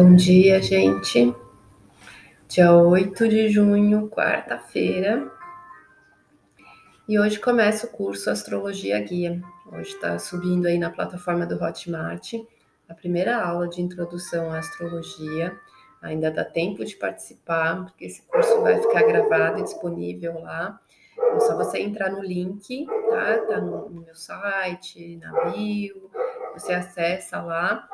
Bom dia, gente. Dia 8 de junho, quarta-feira. E hoje começa o curso Astrologia Guia. Hoje está subindo aí na plataforma do Hotmart a primeira aula de introdução à astrologia. Ainda dá tempo de participar, porque esse curso vai ficar gravado e disponível lá. É só você entrar no link, tá? Tá no, no meu site, na bio. Você acessa lá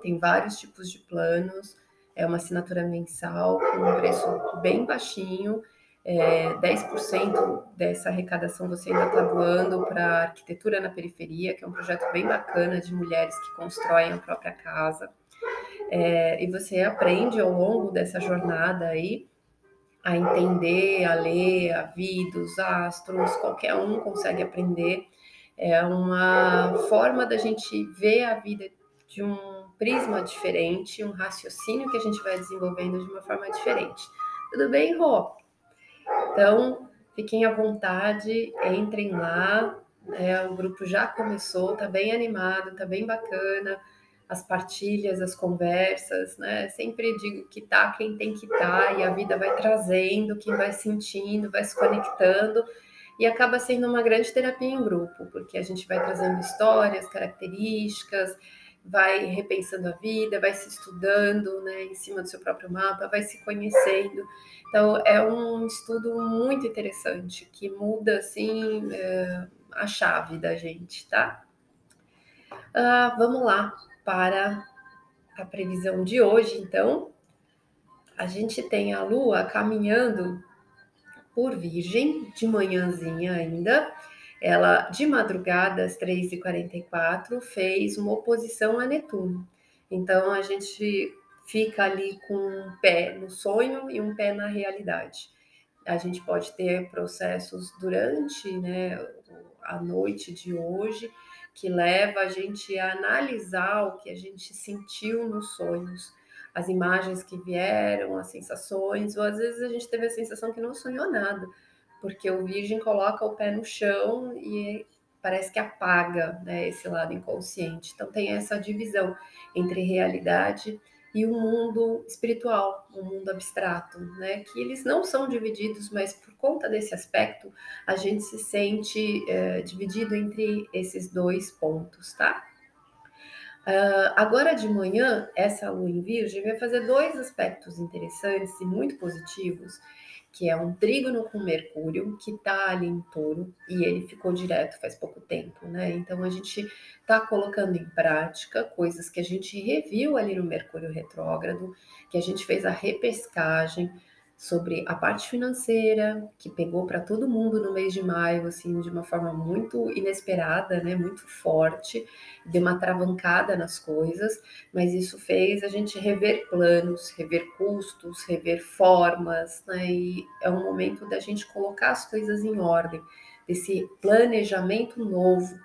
tem vários tipos de planos, é uma assinatura mensal com um preço bem baixinho. É, 10% dessa arrecadação você ainda está doando para Arquitetura na Periferia, que é um projeto bem bacana de mulheres que constroem a própria casa. É, e você aprende ao longo dessa jornada aí a entender, a ler a vida, os astros, qualquer um consegue aprender. É uma forma da gente ver a vida de um prisma diferente, um raciocínio que a gente vai desenvolvendo de uma forma diferente. Tudo bem, Rô? Então, fiquem à vontade, entrem lá. É, o grupo já começou, tá bem animado, tá bem bacana. As partilhas, as conversas, né? Sempre digo que tá quem tem que tá e a vida vai trazendo, quem vai sentindo, vai se conectando e acaba sendo uma grande terapia em grupo, porque a gente vai trazendo histórias, características, vai repensando a vida, vai se estudando né, em cima do seu próprio mapa, vai se conhecendo. Então, é um estudo muito interessante que muda assim é, a chave da gente, tá? Ah, vamos lá para a previsão de hoje, então. A gente tem a Lua caminhando por Virgem de manhãzinha ainda ela, de madrugada, às 3h44, fez uma oposição a Netuno. Então, a gente fica ali com um pé no sonho e um pé na realidade. A gente pode ter processos durante né, a noite de hoje que leva a gente a analisar o que a gente sentiu nos sonhos, as imagens que vieram, as sensações, ou às vezes a gente teve a sensação que não sonhou nada, porque o virgem coloca o pé no chão e parece que apaga né, esse lado inconsciente. Então tem essa divisão entre realidade e o mundo espiritual, o mundo abstrato, né? Que eles não são divididos, mas por conta desse aspecto a gente se sente é, dividido entre esses dois pontos, tá? Uh, agora de manhã, essa lua em Virgem vai fazer dois aspectos interessantes e muito positivos que é um trígono com Mercúrio, que está ali em touro, e ele ficou direto faz pouco tempo, né? Então a gente está colocando em prática coisas que a gente reviu ali no Mercúrio retrógrado, que a gente fez a repescagem, sobre a parte financeira, que pegou para todo mundo no mês de maio, assim, de uma forma muito inesperada, né, muito forte, deu uma travancada nas coisas, mas isso fez a gente rever planos, rever custos, rever formas, né, e é um momento da gente colocar as coisas em ordem, desse planejamento novo.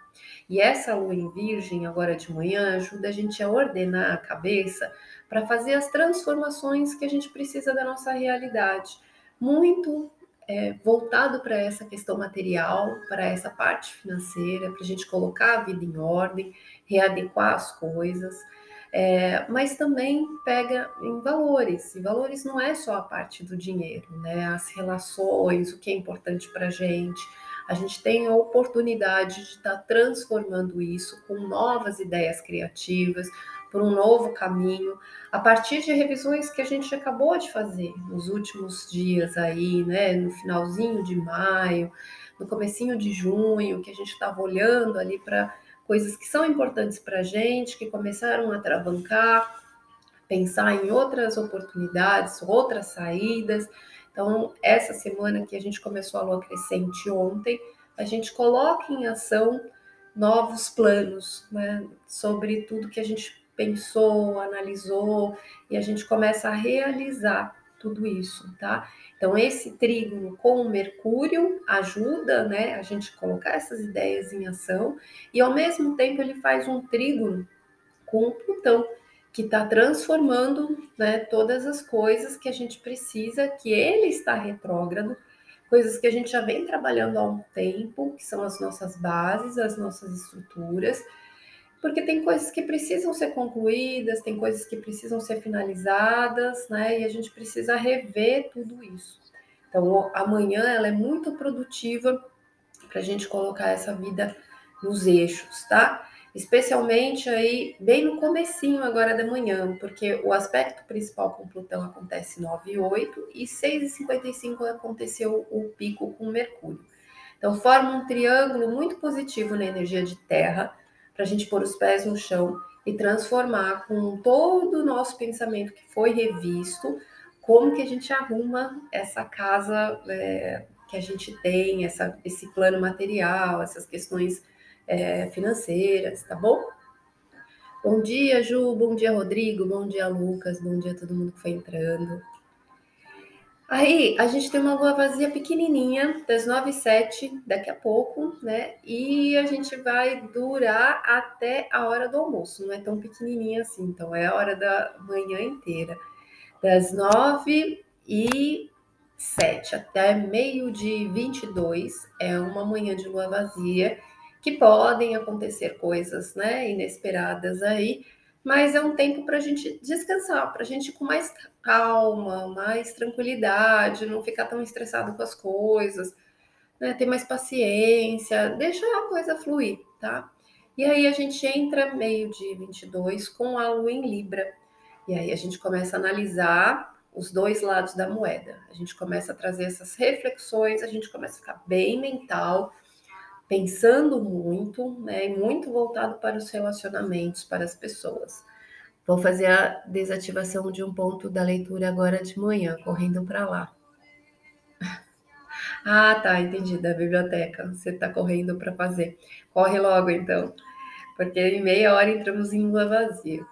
E essa lua em virgem, agora de manhã, ajuda a gente a ordenar a cabeça para fazer as transformações que a gente precisa da nossa realidade. Muito é, voltado para essa questão material, para essa parte financeira, para a gente colocar a vida em ordem, readequar as coisas. É, mas também pega em valores. E valores não é só a parte do dinheiro, né? As relações, o que é importante para a gente. A gente tem a oportunidade de estar tá transformando isso com novas ideias criativas, por um novo caminho, a partir de revisões que a gente acabou de fazer nos últimos dias aí, né, no finalzinho de maio, no comecinho de junho, que a gente estava olhando ali para coisas que são importantes para a gente, que começaram a travancar, pensar em outras oportunidades, outras saídas. Então, essa semana que a gente começou a lua crescente ontem, a gente coloca em ação novos planos né, sobre tudo que a gente pensou, analisou e a gente começa a realizar tudo isso, tá? Então esse trígono com o Mercúrio ajuda, né, a gente colocar essas ideias em ação e ao mesmo tempo ele faz um trígono com o Plutão que está transformando, né, todas as coisas que a gente precisa, que ele está retrógrado, coisas que a gente já vem trabalhando há um tempo, que são as nossas bases, as nossas estruturas porque tem coisas que precisam ser concluídas, tem coisas que precisam ser finalizadas, né? E a gente precisa rever tudo isso. Então, amanhã ela é muito produtiva para a gente colocar essa vida nos eixos, tá? Especialmente aí bem no comecinho agora da manhã, porque o aspecto principal com Plutão acontece 9 e 8 e 6 e 55 aconteceu o pico com Mercúrio. Então forma um triângulo muito positivo na energia de terra para a gente pôr os pés no chão e transformar com todo o nosso pensamento que foi revisto, como que a gente arruma essa casa é, que a gente tem, essa, esse plano material, essas questões é, financeiras, tá bom? Bom dia, Ju, bom dia, Rodrigo, bom dia, Lucas, bom dia a todo mundo que foi entrando. Aí, a gente tem uma lua vazia pequenininha, das 9 e 7, daqui a pouco, né? E a gente vai durar até a hora do almoço, não é tão pequenininha assim, então é a hora da manhã inteira. Das 9 e 7 até meio de 22 é uma manhã de lua vazia que podem acontecer coisas né, inesperadas aí, mas é um tempo para a gente descansar, para a gente ir com mais calma, mais tranquilidade, não ficar tão estressado com as coisas, né, ter mais paciência, deixar a coisa fluir, tá? E aí a gente entra meio de 22 com a lua em Libra, e aí a gente começa a analisar os dois lados da moeda. A gente começa a trazer essas reflexões, a gente começa a ficar bem mental, pensando muito, né, e muito voltado para os relacionamentos, para as pessoas. Vou fazer a desativação de um ponto da leitura agora de manhã, correndo para lá. Ah, tá, entendi, da biblioteca. Você está correndo para fazer. Corre logo então, porque em meia hora entramos em lua vazia.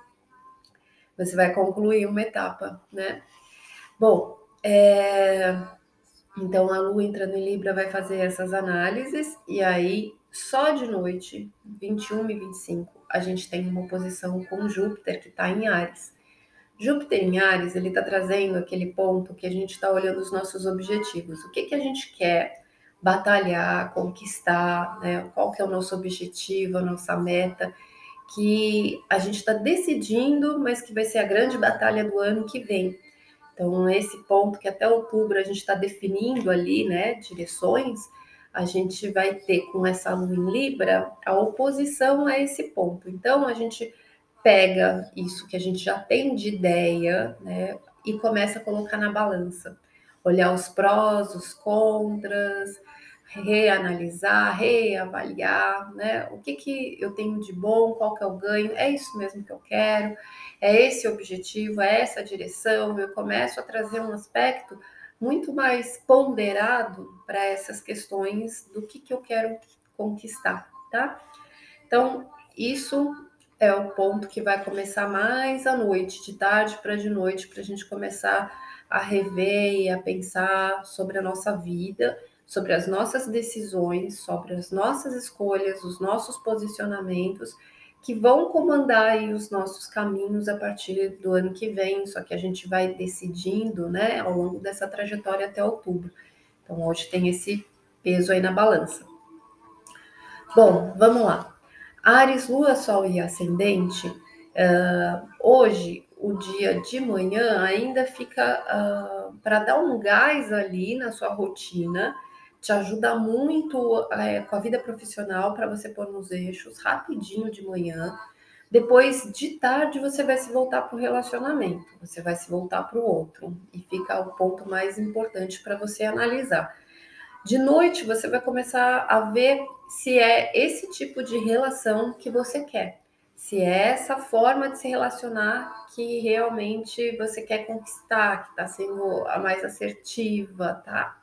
Você vai concluir uma etapa, né? Bom, é, então, a Lua entrando em Libra vai fazer essas análises, e aí, só de noite, 21 e 25, a gente tem uma oposição com Júpiter, que está em Ares. Júpiter em Ares, ele está trazendo aquele ponto que a gente está olhando os nossos objetivos. O que, que a gente quer batalhar, conquistar, né? qual que é o nosso objetivo, a nossa meta, que a gente está decidindo, mas que vai ser a grande batalha do ano que vem. Então, esse ponto que até outubro a gente está definindo ali, né, direções, a gente vai ter com essa lua em Libra a oposição a esse ponto. Então, a gente pega isso que a gente já tem de ideia, né, e começa a colocar na balança. Olhar os prós, os contras, reanalisar, reavaliar, né? O que que eu tenho de bom, qual que é o ganho? É isso mesmo que eu quero? É esse objetivo? É essa direção? Eu começo a trazer um aspecto muito mais ponderado para essas questões do que que eu quero conquistar, tá? Então, isso é o ponto que vai começar mais à noite, de tarde para de noite, para a gente começar a rever e a pensar sobre a nossa vida sobre as nossas decisões, sobre as nossas escolhas, os nossos posicionamentos, que vão comandar os nossos caminhos a partir do ano que vem, só que a gente vai decidindo, né, ao longo dessa trajetória até outubro. Então, hoje tem esse peso aí na balança. Bom, vamos lá. Ares, Lua, Sol e Ascendente, uh, hoje, o dia de manhã ainda fica uh, para dar um gás ali na sua rotina, te ajuda muito é, com a vida profissional para você pôr nos eixos rapidinho de manhã. Depois de tarde você vai se voltar para o relacionamento, você vai se voltar para o outro e fica o ponto mais importante para você analisar. De noite você vai começar a ver se é esse tipo de relação que você quer, se é essa forma de se relacionar que realmente você quer conquistar, que está sendo a mais assertiva, tá?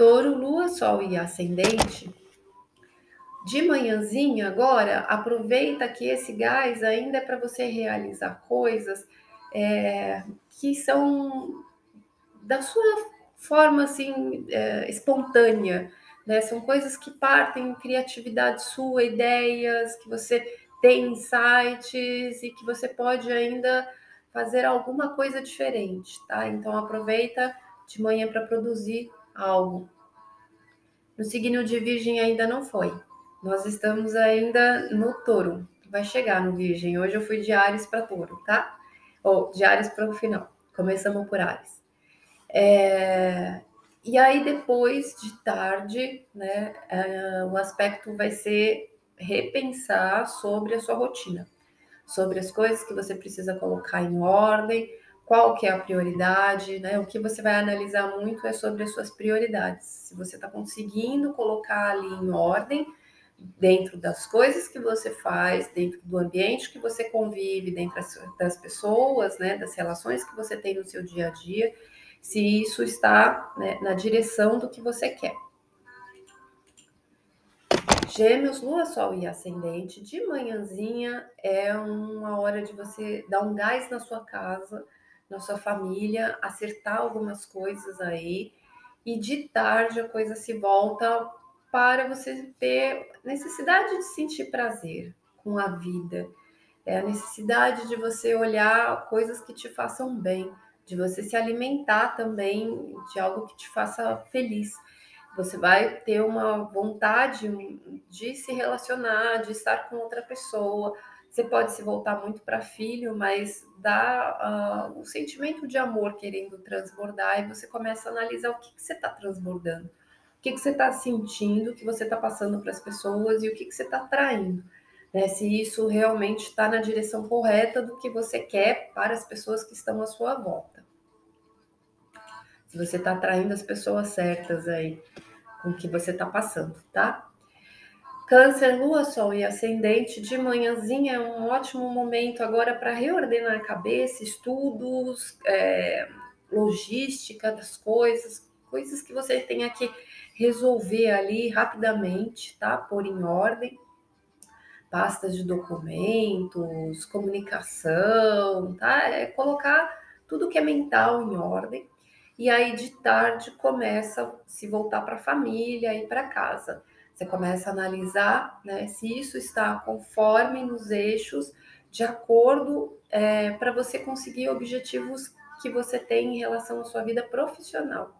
Touro, Lua, Sol e Ascendente. De manhãzinha agora, aproveita que esse gás ainda é para você realizar coisas é, que são da sua forma assim é, espontânea, né? São coisas que partem criatividade sua, ideias que você tem insights e que você pode ainda fazer alguma coisa diferente, tá? Então aproveita de manhã para produzir algo. No signo de Virgem ainda não foi, nós estamos ainda no touro. Vai chegar no Virgem. Hoje eu fui de Ares para touro, tá? Ou de Ares para o final. Começamos por Ares. É, e aí, depois de tarde, né, é, o aspecto vai ser repensar sobre a sua rotina, sobre as coisas que você precisa colocar em ordem, qual que é a prioridade, né? O que você vai analisar muito é sobre as suas prioridades. Se você está conseguindo colocar ali em ordem, dentro das coisas que você faz, dentro do ambiente que você convive, dentro das pessoas, né, das relações que você tem no seu dia a dia, se isso está né, na direção do que você quer. Gêmeos, Lua, Sol e Ascendente, de manhãzinha é uma hora de você dar um gás na sua casa, na sua família, acertar algumas coisas aí, e de tarde a coisa se volta para você ter necessidade de sentir prazer com a vida, é a necessidade de você olhar coisas que te façam bem, de você se alimentar também de algo que te faça feliz. Você vai ter uma vontade de se relacionar, de estar com outra pessoa. Você pode se voltar muito para filho, mas dá uh, um sentimento de amor querendo transbordar e você começa a analisar o que, que você está transbordando, o que, que você está sentindo, o que você está passando para as pessoas e o que, que você está traindo né? Se isso realmente está na direção correta do que você quer para as pessoas que estão à sua volta. Se você está atraindo as pessoas certas aí com o que você está passando, tá? Câncer, Lua, Sol e Ascendente, de manhãzinha é um ótimo momento agora para reordenar a cabeça, estudos, é, logística das coisas, coisas que você tenha que resolver ali rapidamente, tá? Pôr em ordem pastas de documentos, comunicação, tá? É colocar tudo que é mental em ordem. E aí de tarde começa a se voltar para a família e para casa. Você começa a analisar né, se isso está conforme nos eixos, de acordo é, para você conseguir objetivos que você tem em relação à sua vida profissional.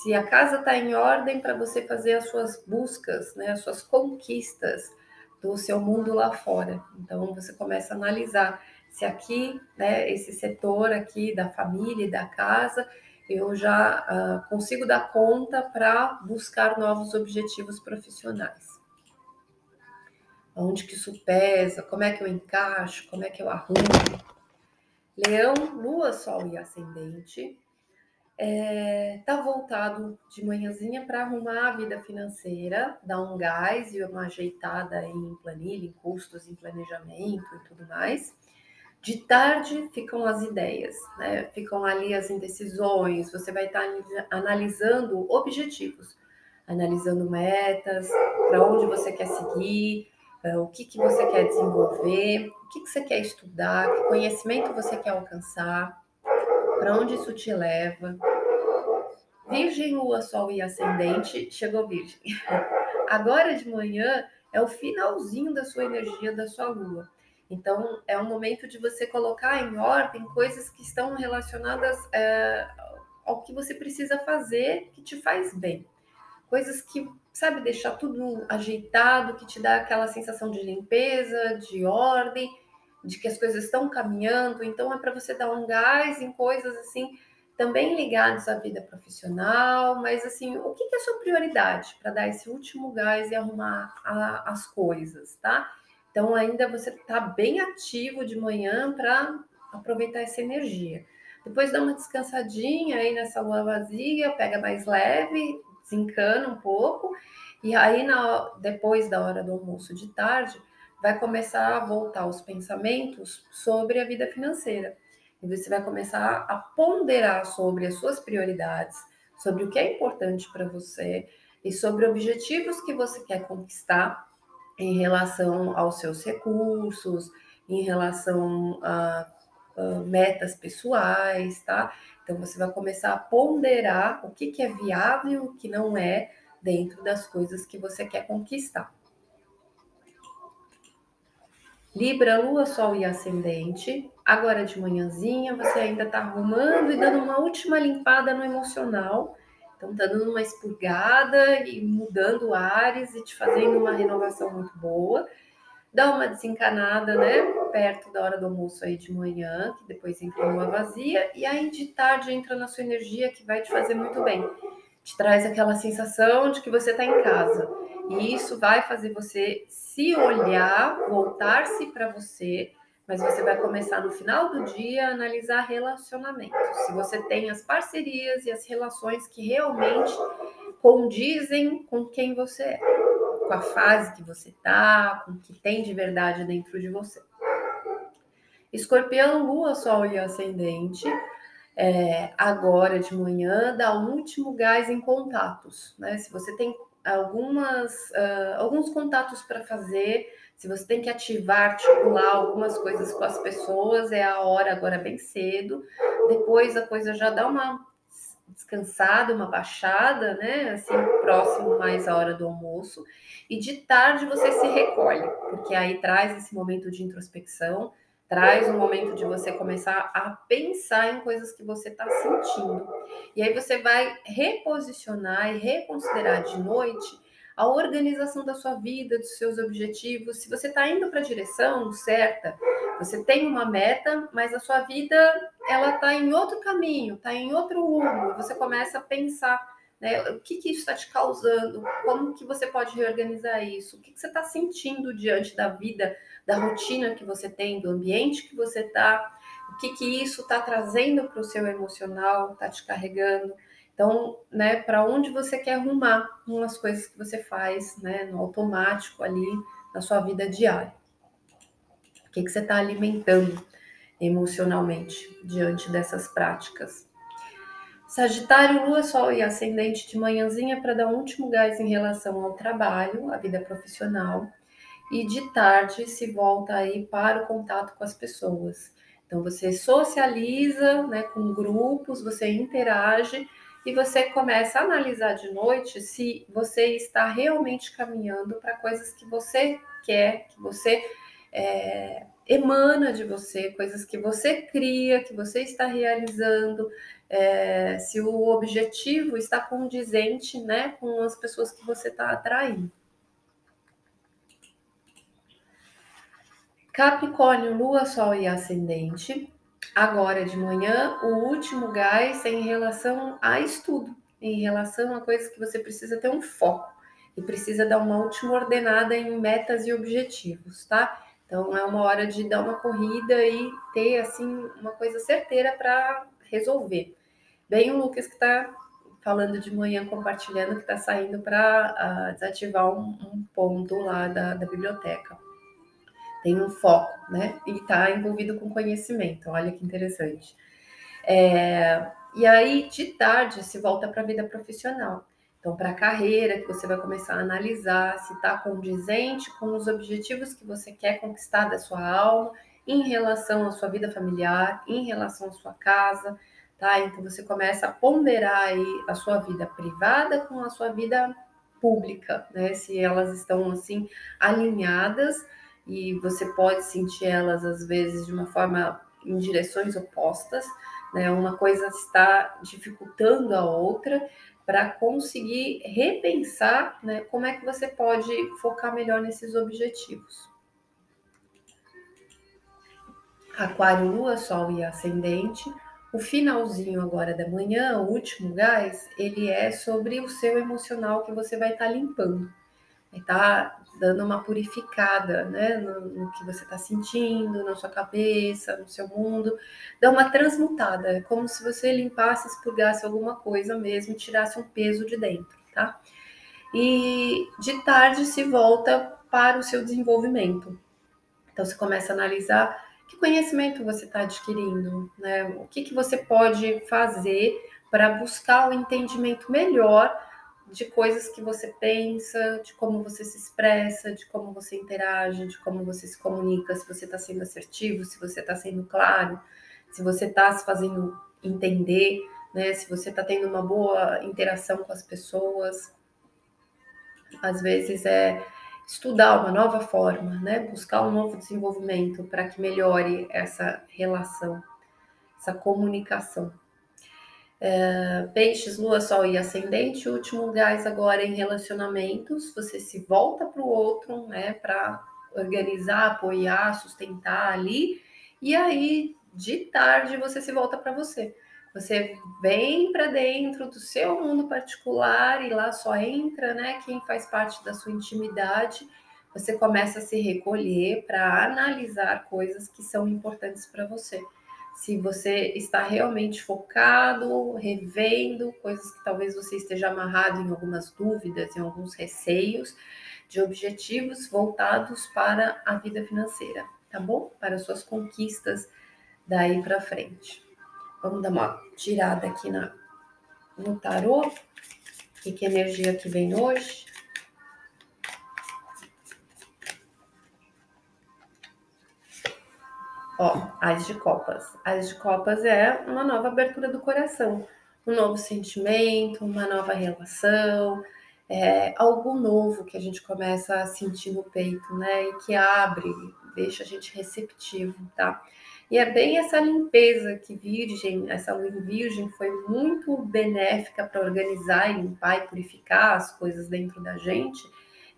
Se a casa está em ordem para você fazer as suas buscas, né, as suas conquistas, do seu mundo lá fora. Então você começa a analisar se aqui, né, esse setor aqui da família e da casa, eu já uh, consigo dar conta para buscar novos objetivos profissionais. Onde que isso pesa? Como é que eu encaixo? Como é que eu arrumo? Leão, Lua, Sol e Ascendente é, tá voltado de manhãzinha para arrumar a vida financeira, dar um gás e uma ajeitada em planilha, em custos, em planejamento e tudo mais. De tarde ficam as ideias, né? Ficam ali as indecisões. Você vai estar analisando objetivos, analisando metas, para onde você quer seguir, é, o que, que você quer desenvolver, o que, que você quer estudar, que conhecimento você quer alcançar, para onde isso te leva. Virgem, Lua, Sol e Ascendente, chegou Virgem. Agora de manhã é o finalzinho da sua energia, da sua Lua. Então, é um momento de você colocar em ordem coisas que estão relacionadas é, ao que você precisa fazer que te faz bem. Coisas que, sabe, deixar tudo ajeitado, que te dá aquela sensação de limpeza, de ordem, de que as coisas estão caminhando. Então, é para você dar um gás em coisas assim também ligados à vida profissional, mas assim, o que, é sua prioridade para dar esse último gás e arrumar a, as coisas, tá? Então ainda você está bem ativo de manhã para aproveitar essa energia. Depois dá uma descansadinha aí nessa lua vazia, pega mais leve, desencana um pouco, e aí na, depois da hora do almoço de tarde, vai começar a voltar os pensamentos sobre a vida financeira. E você vai começar a ponderar sobre as suas prioridades, sobre o que é importante para você e sobre objetivos que você quer conquistar em relação aos seus recursos, em relação a, a metas pessoais, tá? Então você vai começar a ponderar o que, que é viável e o que não é dentro das coisas que você quer conquistar. Libra, Lua, Sol e Ascendente. Agora de manhãzinha, você ainda está arrumando e dando uma última limpada no emocional. Tá dando uma expurgada e mudando ares e te fazendo uma renovação muito boa. Dá uma desencanada, né? Perto da hora do almoço aí de manhã, que depois entra numa vazia, e aí de tarde entra na sua energia, que vai te fazer muito bem. Te traz aquela sensação de que você está em casa. E isso vai fazer você se olhar, voltar-se para você, mas você vai começar no final do dia a analisar relacionamentos. Se você tem as parcerias e as relações que realmente condizem com quem você é, com a fase que você tá, com o que tem de verdade dentro de você. Escorpião, Lua, Sol e Ascendente. É, agora de manhã, dá o último gás em contatos. Né? Se você tem algumas, uh, alguns contatos para fazer, se você tem que ativar, articular algumas coisas com as pessoas, é a hora agora bem cedo. Depois a coisa já dá uma descansada, uma baixada, né? Assim, próximo mais à hora do almoço. E de tarde você se recolhe, porque aí traz esse momento de introspecção, traz um momento de você começar a pensar em coisas que você está sentindo. E aí você vai reposicionar e reconsiderar de noite a organização da sua vida, dos seus objetivos. Se você está indo para a direção certa, você tem uma meta, mas a sua vida ela está em outro caminho, está em outro rumo. Você começa a pensar, né? O que, que isso está te causando? Como que você pode reorganizar isso? O que, que você está sentindo diante da vida, da rotina que você tem, do ambiente que você está? O que, que isso está trazendo para o seu emocional? Está te carregando? Então, né, para onde você quer arrumar umas coisas que você faz, né, no automático ali na sua vida diária. O que, que você está alimentando emocionalmente diante dessas práticas? Sagitário, Lua, Sol e Ascendente de manhãzinha para dar um último gás em relação ao trabalho, a vida profissional. E de tarde se volta aí para o contato com as pessoas. Então você socializa né, com grupos, você interage e você começa a analisar de noite se você está realmente caminhando para coisas que você quer, que você é, emana de você, coisas que você cria, que você está realizando, é, se o objetivo está condizente né, com as pessoas que você está atraindo. Capricórnio, Lua, Sol e Ascendente agora de manhã, o último gás em relação a estudo, em relação a coisas que você precisa ter um foco e precisa dar uma última ordenada em metas e objetivos, tá? Então é uma hora de dar uma corrida e ter assim uma coisa certeira para resolver. Bem o Lucas que está falando de manhã, compartilhando que está saindo para uh, ah, desativar um, um, ponto lá da, da biblioteca tem um foco, né? E está envolvido com conhecimento. Olha que interessante. É, e aí, de tarde, se volta para a vida profissional. Então, para a carreira, que você vai começar a analisar se está condizente com os objetivos que você quer conquistar da sua alma, em relação à sua vida familiar, em relação à sua casa, tá? Então, você começa a ponderar aí a sua vida privada com a sua vida pública, né? Se elas estão, assim, alinhadas e você pode sentir elas às vezes de uma forma em direções opostas, né? Uma coisa está dificultando a outra para conseguir repensar, né, como é que você pode focar melhor nesses objetivos. Aquário, Lua, Sol e Ascendente. O finalzinho agora da manhã, o último gás, ele é sobre o seu emocional que você vai estar tá limpando. Tá dando uma purificada, né, no, no que você está sentindo, na sua cabeça, no seu mundo, dá uma transmutada, é como se você limpasse, expurgasse alguma coisa mesmo, tirasse um peso de dentro, tá? E de tarde se volta para o seu desenvolvimento. Então você começa a analisar que conhecimento você está adquirindo, né? O que, que você pode fazer para buscar o um entendimento melhor de coisas que você pensa, de como você se expressa, de como você interage, de como você se comunica, se você está sendo assertivo, se você está sendo claro, se você está se fazendo entender, né? Se você está tendo uma boa interação com as pessoas. Às vezes é estudar uma nova forma, né? Buscar um novo desenvolvimento para que melhore essa relação, essa comunicação. É, peixes, lua, sol e ascendente. O último gás agora em relacionamentos. Você se volta para o outro, né? Para organizar, apoiar, sustentar ali. E aí, de tarde, você se volta para você. Você vem para dentro do seu mundo particular e lá só entra, né, quem faz parte da sua intimidade. Você começa a se recolher para analisar coisas que são importantes para você. Se você está realmente focado, revendo coisas que talvez você esteja amarrado em algumas dúvidas, em alguns receios de objetivos voltados para a vida financeira, tá bom? Para suas conquistas daí para frente. Vamos dar uma tirada aqui na, no tarô. Que energia que vem hoje? Ó, As de Copas. As de Copas é uma nova abertura do coração, um novo sentimento, uma nova relação, é, algo novo que a gente começa a sentir no peito, né? E que abre, deixa a gente receptivo, tá? E é bem essa limpeza que Virgem, essa lua Virgem, foi muito benéfica para organizar e limpar e purificar as coisas dentro da gente.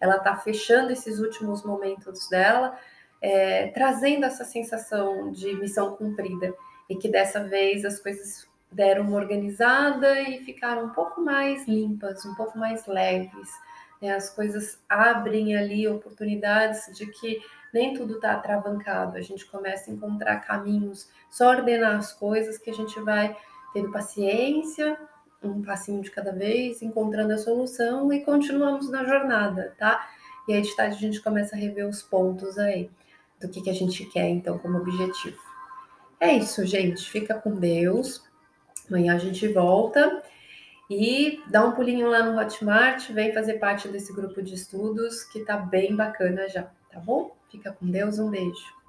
Ela está fechando esses últimos momentos dela, é, trazendo essa sensação de missão cumprida e que dessa vez as coisas deram uma organizada e ficaram um pouco mais limpas, um pouco mais leves. Né? As coisas abrem ali oportunidades de que nem tudo está travancado, a gente começa a encontrar caminhos, só ordenar as coisas que a gente vai tendo paciência, um passinho de cada vez, encontrando a solução e continuamos na jornada, tá? E aí de tarde a gente começa a rever os pontos aí do que, que a gente quer, então, como objetivo. É isso, gente. Fica com Deus. Amanhã a gente volta e dá um pulinho lá no Hotmart, vem fazer parte desse grupo de estudos que tá bem bacana já, tá bom? Fica com Deus, um beijo.